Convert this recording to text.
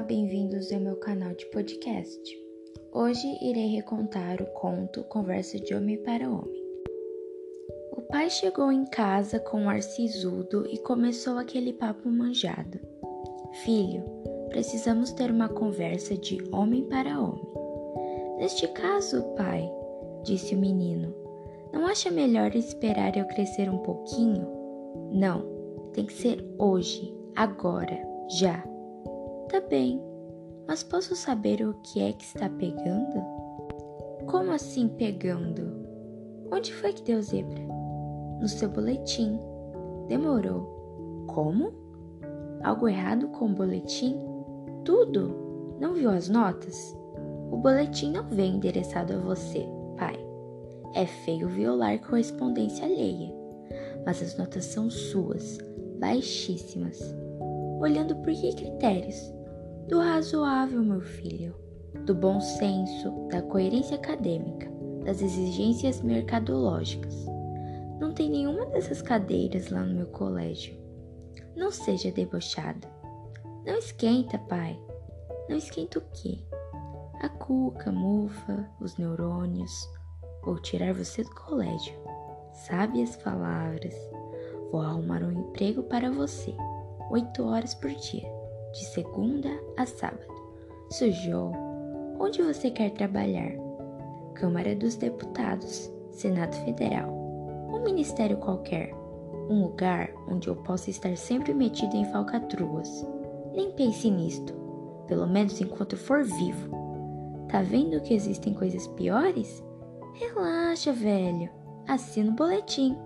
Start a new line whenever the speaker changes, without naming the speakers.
bem-vindos ao meu canal de podcast. Hoje irei recontar o conto Conversa de Homem para Homem. O pai chegou em casa com um ar sisudo e começou aquele papo manjado. Filho, precisamos ter uma conversa de homem para homem. Neste caso, pai, disse o menino, não acha melhor esperar eu crescer um pouquinho? Não, tem que ser hoje, agora, já. Tá bem, mas posso saber o que é que está pegando? Como assim pegando? Onde foi que deu zebra? No seu boletim. Demorou. Como? Algo errado com o boletim? Tudo? Não viu as notas? O boletim não vem endereçado a você, pai. É feio violar correspondência alheia, mas as notas são suas, baixíssimas. Olhando por que critérios? Do razoável, meu filho, do bom senso, da coerência acadêmica, das exigências mercadológicas. Não tem nenhuma dessas cadeiras lá no meu colégio. Não seja debochado. Não esquenta, pai. Não esquenta o quê? A cuca, mufa, os neurônios. Vou tirar você do colégio. Sabe as palavras. Vou arrumar um emprego para você. Oito horas por dia de segunda a sábado. Sujou. Onde você quer trabalhar? Câmara dos Deputados, Senado Federal, um ministério qualquer, um lugar onde eu possa estar sempre metido em falcatruas. Nem pense nisto, pelo menos enquanto for vivo. Tá vendo que existem coisas piores? Relaxa, velho. Assina o boletim.